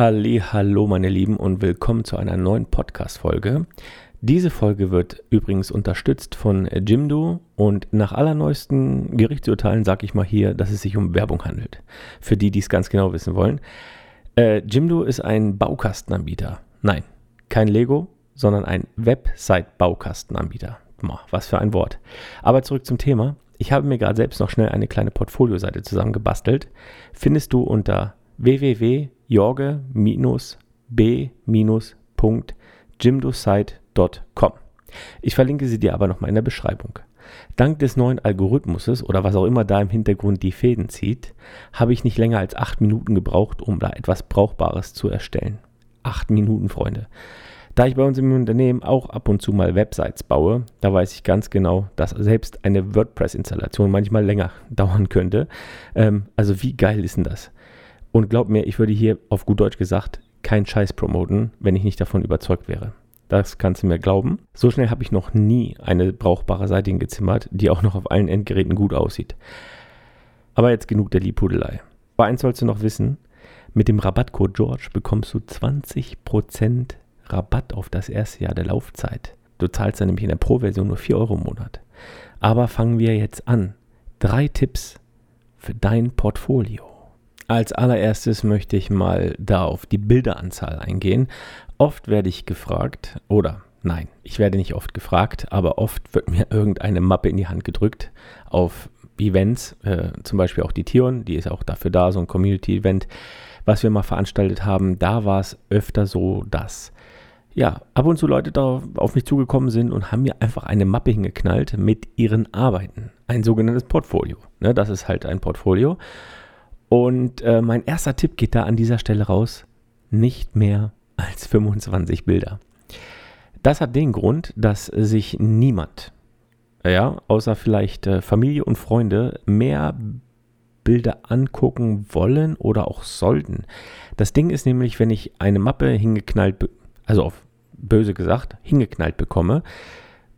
Halli, hallo meine Lieben und willkommen zu einer neuen Podcast Folge. Diese Folge wird übrigens unterstützt von Jimdo und nach allerneuesten Gerichtsurteilen sage ich mal hier, dass es sich um Werbung handelt. Für die, die es ganz genau wissen wollen. Äh, Jimdo ist ein Baukastenanbieter. Nein, kein Lego, sondern ein Website-Baukastenanbieter. Was für ein Wort. Aber zurück zum Thema. Ich habe mir gerade selbst noch schnell eine kleine Portfolioseite zusammengebastelt. Findest du unter www.jorge-b-.jimdosite.com. Ich verlinke sie dir aber nochmal in der Beschreibung. Dank des neuen Algorithmuses oder was auch immer da im Hintergrund die Fäden zieht, habe ich nicht länger als acht Minuten gebraucht, um da etwas Brauchbares zu erstellen. Acht Minuten, Freunde. Da ich bei uns im Unternehmen auch ab und zu mal Websites baue, da weiß ich ganz genau, dass selbst eine WordPress-Installation manchmal länger dauern könnte. Ähm, also wie geil ist denn das? Und glaub mir, ich würde hier auf gut Deutsch gesagt keinen Scheiß promoten, wenn ich nicht davon überzeugt wäre. Das kannst du mir glauben. So schnell habe ich noch nie eine brauchbare Seite hingezimmert, die auch noch auf allen Endgeräten gut aussieht. Aber jetzt genug der Liebhudelei. Aber eins sollst du noch wissen, mit dem Rabattcode George bekommst du 20% Rabatt auf das erste Jahr der Laufzeit. Du zahlst dann nämlich in der Pro-Version nur 4 Euro im Monat. Aber fangen wir jetzt an. Drei Tipps für dein Portfolio. Als allererstes möchte ich mal da auf die Bilderanzahl eingehen. Oft werde ich gefragt, oder nein, ich werde nicht oft gefragt, aber oft wird mir irgendeine Mappe in die Hand gedrückt auf Events, äh, zum Beispiel auch die Tion, die ist auch dafür da, so ein Community-Event, was wir mal veranstaltet haben. Da war es öfter so, dass ja, ab und zu Leute da auf mich zugekommen sind und haben mir einfach eine Mappe hingeknallt mit ihren Arbeiten. Ein sogenanntes Portfolio. Ne, das ist halt ein Portfolio. Und äh, mein erster Tipp geht da an dieser Stelle raus, nicht mehr als 25 Bilder. Das hat den Grund, dass sich niemand, ja, außer vielleicht äh, Familie und Freunde, mehr Bilder angucken wollen oder auch sollten. Das Ding ist nämlich, wenn ich eine Mappe hingeknallt, also auf böse gesagt, hingeknallt bekomme,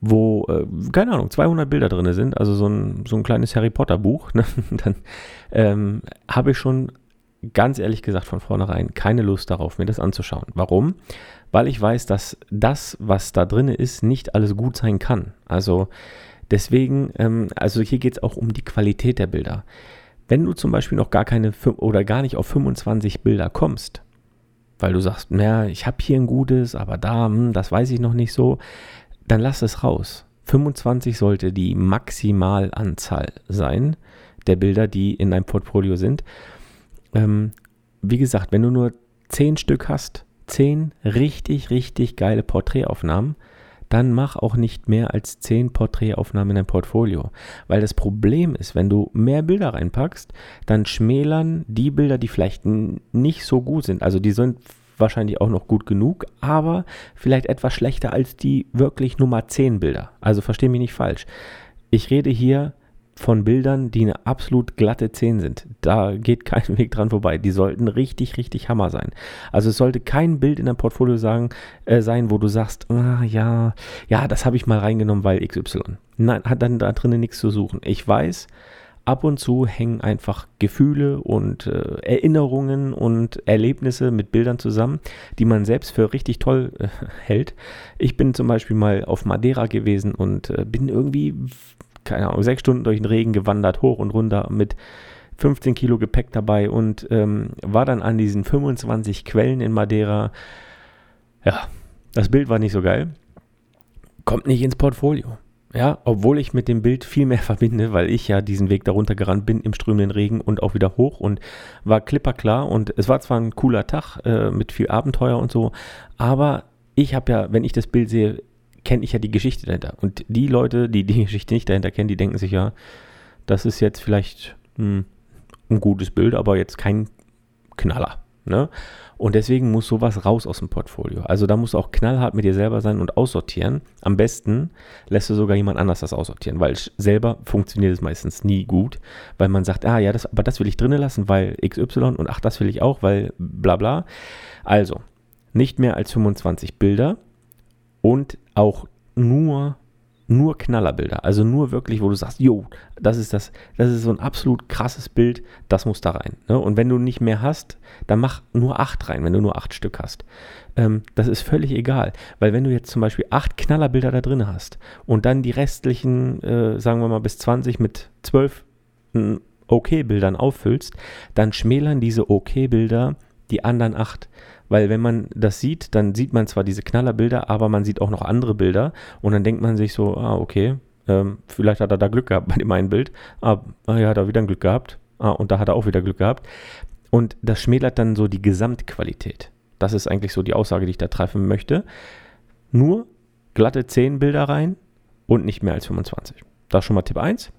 wo, äh, keine Ahnung, 200 Bilder drin sind, also so ein, so ein kleines Harry Potter Buch, ne? dann ähm, habe ich schon ganz ehrlich gesagt von vornherein keine Lust darauf, mir das anzuschauen. Warum? Weil ich weiß, dass das, was da drin ist, nicht alles gut sein kann. Also deswegen, ähm, also hier geht es auch um die Qualität der Bilder. Wenn du zum Beispiel noch gar keine oder gar nicht auf 25 Bilder kommst, weil du sagst, naja, ich habe hier ein gutes, aber da, hm, das weiß ich noch nicht so, dann lass es raus. 25 sollte die Maximalanzahl sein der Bilder, die in deinem Portfolio sind. Ähm, wie gesagt, wenn du nur 10 Stück hast, 10 richtig, richtig geile Porträtaufnahmen, dann mach auch nicht mehr als 10 Porträtaufnahmen in dein Portfolio. Weil das Problem ist, wenn du mehr Bilder reinpackst, dann schmälern die Bilder, die vielleicht nicht so gut sind. Also die sind wahrscheinlich auch noch gut genug, aber vielleicht etwas schlechter als die wirklich Nummer 10 Bilder. Also verstehe mich nicht falsch. Ich rede hier von Bildern, die eine absolut glatte 10 sind. Da geht kein Weg dran vorbei. Die sollten richtig, richtig Hammer sein. Also es sollte kein Bild in deinem Portfolio sagen, äh, sein, wo du sagst, ah, ja, ja, das habe ich mal reingenommen, weil XY. Nein, hat dann da drinnen nichts zu suchen. Ich weiß, ab und zu hängen einfach Gefühle und äh, Erinnerungen und Erlebnisse mit Bildern zusammen, die man selbst für richtig toll äh, hält. Ich bin zum Beispiel mal auf Madeira gewesen und äh, bin irgendwie, keine Ahnung, sechs Stunden durch den Regen gewandert, hoch und runter mit 15 Kilo Gepäck dabei und ähm, war dann an diesen 25 Quellen in Madeira. Ja, das Bild war nicht so geil. Kommt nicht ins Portfolio. Ja, obwohl ich mit dem Bild viel mehr verbinde, weil ich ja diesen Weg darunter gerannt bin im strömenden Regen und auch wieder hoch und war klipperklar und es war zwar ein cooler Tag äh, mit viel Abenteuer und so, aber ich habe ja, wenn ich das Bild sehe, kenne ich ja die Geschichte dahinter. Und die Leute, die die Geschichte nicht dahinter kennen, die denken sich ja, das ist jetzt vielleicht hm, ein gutes Bild, aber jetzt kein Knaller. Ne? Und deswegen muss sowas raus aus dem Portfolio. Also da musst du auch knallhart mit dir selber sein und aussortieren. Am besten lässt du sogar jemand anders das aussortieren, weil selber funktioniert es meistens nie gut, weil man sagt, ah ja, das, aber das will ich drinnen lassen, weil XY und ach, das will ich auch, weil bla bla. Also, nicht mehr als 25 Bilder und auch nur nur Knallerbilder. Also nur wirklich, wo du sagst, jo, das ist das, das ist so ein absolut krasses Bild, das muss da rein. Ne? Und wenn du nicht mehr hast, dann mach nur acht rein, wenn du nur acht Stück hast. Ähm, das ist völlig egal. Weil wenn du jetzt zum Beispiel acht Knallerbilder da drin hast und dann die restlichen, äh, sagen wir mal, bis 20 mit zwölf OK-Bildern auffüllst, dann schmälern diese OK-Bilder die anderen acht. Weil wenn man das sieht, dann sieht man zwar diese Knallerbilder, aber man sieht auch noch andere Bilder und dann denkt man sich so, ah, okay, ähm, vielleicht hat er da Glück gehabt bei dem einen Bild, ah, ah ja, hat er wieder ein Glück gehabt, ah, und da hat er auch wieder Glück gehabt. Und das schmälert dann so die Gesamtqualität. Das ist eigentlich so die Aussage, die ich da treffen möchte. Nur glatte 10 Bilder rein und nicht mehr als 25. Das ist schon mal Tipp 1.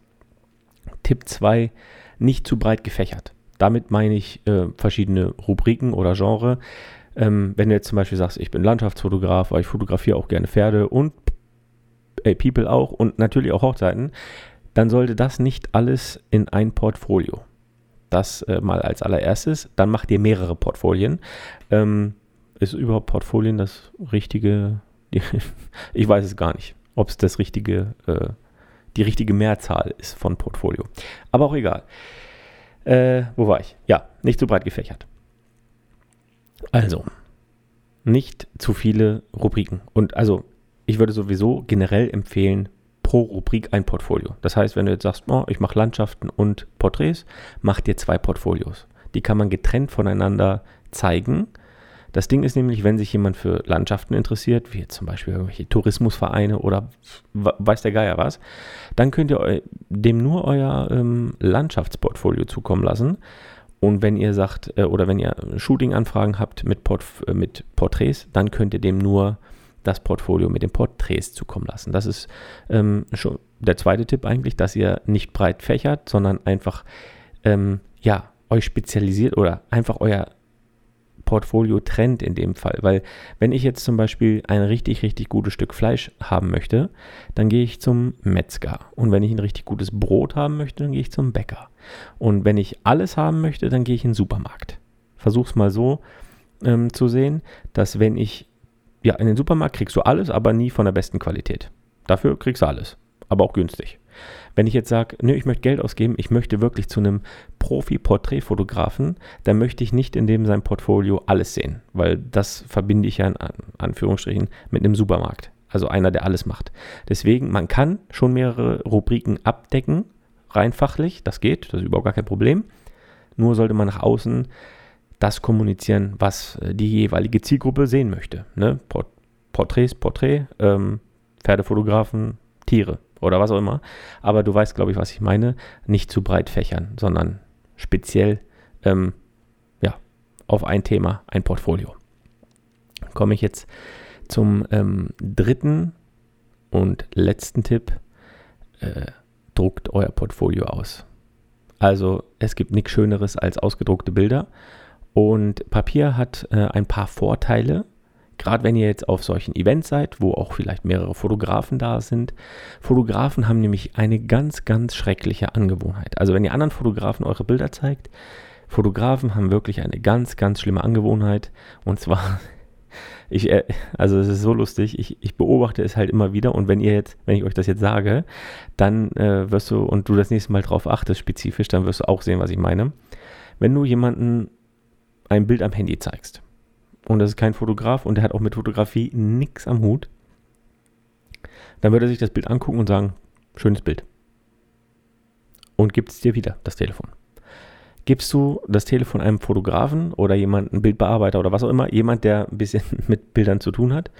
Tipp 2, nicht zu breit gefächert. Damit meine ich äh, verschiedene Rubriken oder Genre. Ähm, wenn du jetzt zum Beispiel sagst, ich bin Landschaftsfotograf, aber ich fotografiere auch gerne Pferde und äh, People auch und natürlich auch Hochzeiten, dann sollte das nicht alles in ein Portfolio. Das äh, mal als allererstes. Dann macht ihr mehrere Portfolien. Ähm, ist überhaupt Portfolien das richtige? ich weiß es gar nicht, ob es das richtige, äh, die richtige Mehrzahl ist von Portfolio. Aber auch egal. Äh, wo war ich? Ja, nicht zu breit gefächert. Also, nicht zu viele Rubriken. Und also, ich würde sowieso generell empfehlen, pro Rubrik ein Portfolio. Das heißt, wenn du jetzt sagst, oh, ich mache Landschaften und Porträts, mach dir zwei Portfolios. Die kann man getrennt voneinander zeigen. Das Ding ist nämlich, wenn sich jemand für Landschaften interessiert, wie zum Beispiel irgendwelche Tourismusvereine oder weiß der Geier was, dann könnt ihr dem nur euer ähm, Landschaftsportfolio zukommen lassen und wenn ihr sagt, äh, oder wenn ihr Shooting-Anfragen habt mit, Port äh, mit Porträts, dann könnt ihr dem nur das Portfolio mit den Porträts zukommen lassen. Das ist ähm, schon der zweite Tipp eigentlich, dass ihr nicht breit fächert, sondern einfach ähm, ja, euch spezialisiert oder einfach euer Portfolio trennt in dem Fall. Weil wenn ich jetzt zum Beispiel ein richtig, richtig gutes Stück Fleisch haben möchte, dann gehe ich zum Metzger. Und wenn ich ein richtig gutes Brot haben möchte, dann gehe ich zum Bäcker. Und wenn ich alles haben möchte, dann gehe ich in den Supermarkt. Versuch's mal so ähm, zu sehen, dass wenn ich, ja, in den Supermarkt kriegst du alles, aber nie von der besten Qualität. Dafür kriegst du alles, aber auch günstig. Wenn ich jetzt sage, nö, ich möchte Geld ausgeben, ich möchte wirklich zu einem Profi-Porträtfotografen, dann möchte ich nicht in dem sein Portfolio alles sehen, weil das verbinde ich ja in Anführungsstrichen mit einem Supermarkt. Also einer, der alles macht. Deswegen, man kann schon mehrere Rubriken abdecken, rein fachlich, das geht, das ist überhaupt gar kein Problem. Nur sollte man nach außen das kommunizieren, was äh, die jeweilige Zielgruppe sehen möchte. Ne? Port Porträts, Porträt, ähm, Pferdefotografen, Tiere oder was auch immer. Aber du weißt, glaube ich, was ich meine. Nicht zu breit fächern, sondern speziell ähm, ja, auf ein Thema, ein Portfolio. Komme ich jetzt zum ähm, dritten und letzten Tipp. Äh, druckt euer Portfolio aus. Also es gibt nichts Schöneres als ausgedruckte Bilder. Und Papier hat äh, ein paar Vorteile, Gerade wenn ihr jetzt auf solchen Events seid, wo auch vielleicht mehrere Fotografen da sind. Fotografen haben nämlich eine ganz, ganz schreckliche Angewohnheit. Also wenn ihr anderen Fotografen eure Bilder zeigt, Fotografen haben wirklich eine ganz, ganz schlimme Angewohnheit. Und zwar, ich, äh, also es ist so lustig, ich, ich beobachte es halt immer wieder. Und wenn ihr jetzt, wenn ich euch das jetzt sage, dann äh, wirst du, und du das nächste Mal drauf achtest, spezifisch, dann wirst du auch sehen, was ich meine. Wenn du jemanden ein Bild am Handy zeigst und das ist kein Fotograf und der hat auch mit Fotografie nichts am Hut, dann würde er sich das Bild angucken und sagen, schönes Bild. Und gibt es dir wieder das Telefon. Gibst du das Telefon einem Fotografen oder jemanden, Bildbearbeiter oder was auch immer, jemand, der ein bisschen mit Bildern zu tun hat,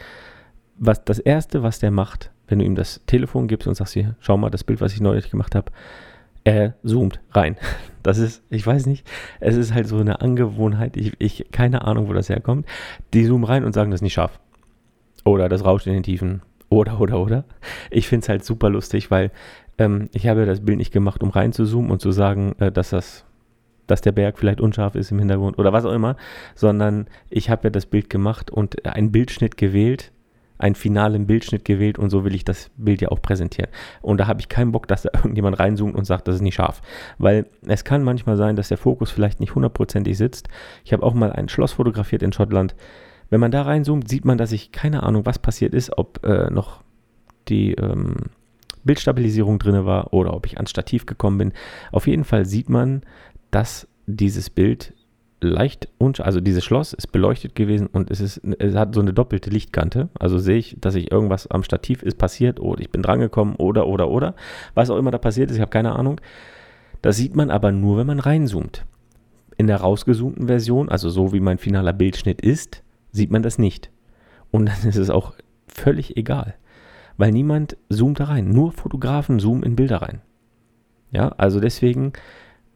was das Erste, was der macht, wenn du ihm das Telefon gibst und sagst hier, schau mal das Bild, was ich neulich gemacht habe, er zoomt rein. Das ist, ich weiß nicht, es ist halt so eine Angewohnheit, ich, ich keine Ahnung, wo das herkommt. Die zoomen rein und sagen, das ist nicht scharf. Oder das rauscht in den Tiefen. Oder, oder, oder. Ich finde es halt super lustig, weil ähm, ich habe das Bild nicht gemacht, um rein zu zoomen und zu sagen, äh, dass das dass der Berg vielleicht unscharf ist im Hintergrund oder was auch immer, sondern ich habe ja das Bild gemacht und einen Bildschnitt gewählt, einen finalen Bildschnitt gewählt und so will ich das Bild ja auch präsentieren. Und da habe ich keinen Bock, dass da irgendjemand reinzoomt und sagt, das ist nicht scharf. Weil es kann manchmal sein, dass der Fokus vielleicht nicht hundertprozentig sitzt. Ich habe auch mal ein Schloss fotografiert in Schottland. Wenn man da reinzoomt, sieht man, dass ich keine Ahnung, was passiert ist, ob äh, noch die, ähm, Bildstabilisierung drin war oder ob ich ans Stativ gekommen bin. Auf jeden Fall sieht man, dass dieses Bild leicht, also dieses Schloss ist beleuchtet gewesen und es, ist, es hat so eine doppelte Lichtkante. Also sehe ich, dass sich irgendwas am Stativ ist passiert oder ich bin drangekommen oder, oder, oder. Was auch immer da passiert ist, ich habe keine Ahnung. Das sieht man aber nur, wenn man reinzoomt. In der rausgezoomten Version, also so wie mein finaler Bildschnitt ist, sieht man das nicht. Und dann ist es auch völlig egal. Weil niemand zoomt da rein. Nur Fotografen zoomen in Bilder rein. Ja, also deswegen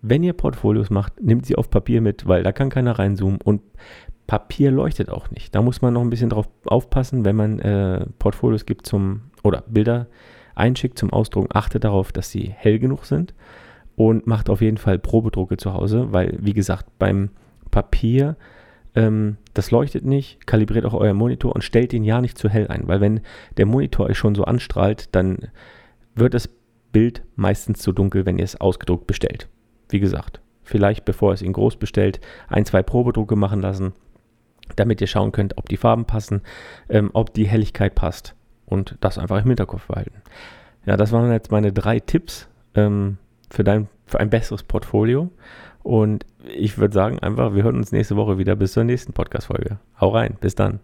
wenn ihr Portfolios macht, nehmt sie auf Papier mit, weil da kann keiner reinzoomen und Papier leuchtet auch nicht. Da muss man noch ein bisschen drauf aufpassen, wenn man äh, Portfolios gibt zum oder Bilder einschickt zum Ausdrucken. Achtet darauf, dass sie hell genug sind und macht auf jeden Fall Probedrucke zu Hause, weil wie gesagt beim Papier ähm, das leuchtet nicht. Kalibriert auch euer Monitor und stellt ihn ja nicht zu hell ein, weil wenn der Monitor euch schon so anstrahlt, dann wird das Bild meistens zu dunkel, wenn ihr es ausgedruckt bestellt. Wie gesagt, vielleicht bevor es in groß bestellt, ein, zwei Probedrucke machen lassen, damit ihr schauen könnt, ob die Farben passen, ähm, ob die Helligkeit passt und das einfach im Hinterkopf behalten. Ja, das waren jetzt meine drei Tipps ähm, für, dein, für ein besseres Portfolio. Und ich würde sagen einfach, wir hören uns nächste Woche wieder bis zur nächsten Podcast-Folge. Hau rein, bis dann.